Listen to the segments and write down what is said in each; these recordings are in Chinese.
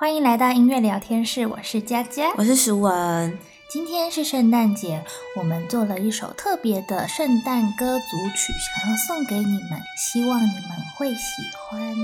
欢迎来到音乐聊天室，我是佳佳，我是石文。今天是圣诞节，我们做了一首特别的圣诞歌组曲，想要送给你们，希望你们会喜欢。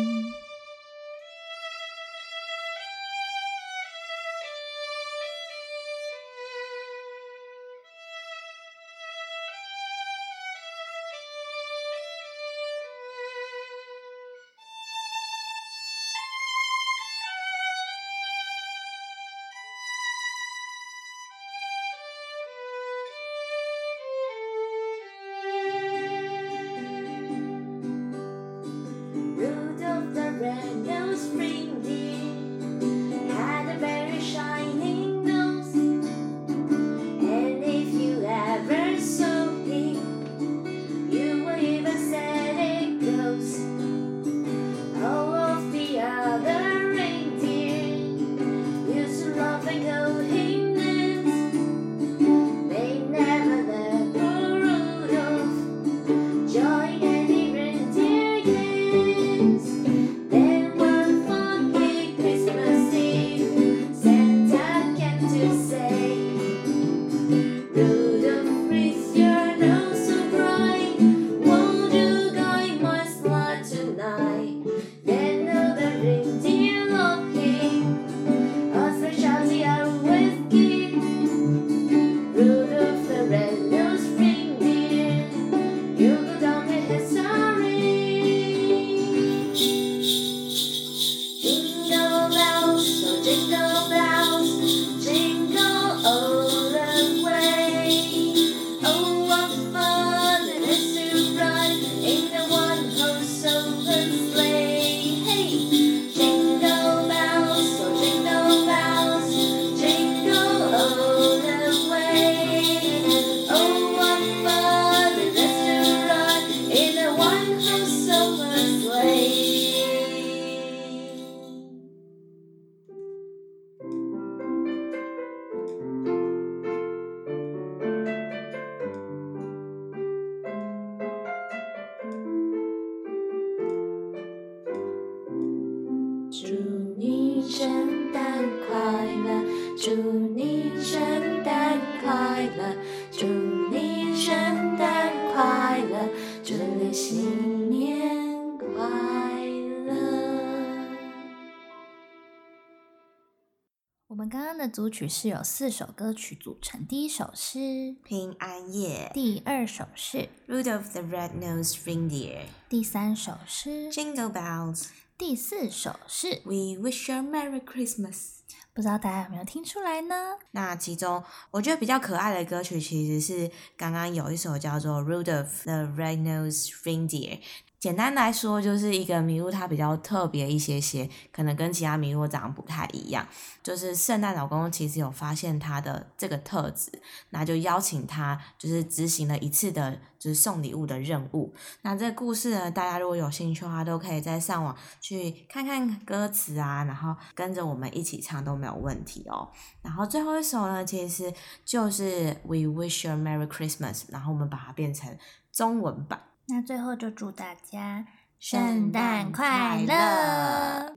圣诞快乐，祝你圣诞快乐，祝你圣诞快乐，祝你新年快乐。我们刚刚的组曲是由四首歌曲组成，第一首是，平安夜第二首是，，Rudolph the Red-Nosed Reindeer，第三首是，Jingle Bells。第四首是。We wish you a Merry Christmas。不知道大家有没有听出来呢？那其中我觉得比较可爱的歌曲，其实是刚刚有一首叫做《Rudolph the Red-Nosed Reindeer》。简单来说，就是一个麋鹿，它比较特别一些些，可能跟其他麋鹿长得不太一样。就是圣诞老公公其实有发现它的这个特质，那就邀请他，就是执行了一次的，就是送礼物的任务。那这个故事呢，大家如果有兴趣的话，都可以在上网去看看歌词啊，然后跟着我们一起唱都没有问题哦。然后最后一首呢，其实就是 We Wish You Merry Christmas，然后我们把它变成中文版。那最后就祝大家圣诞快乐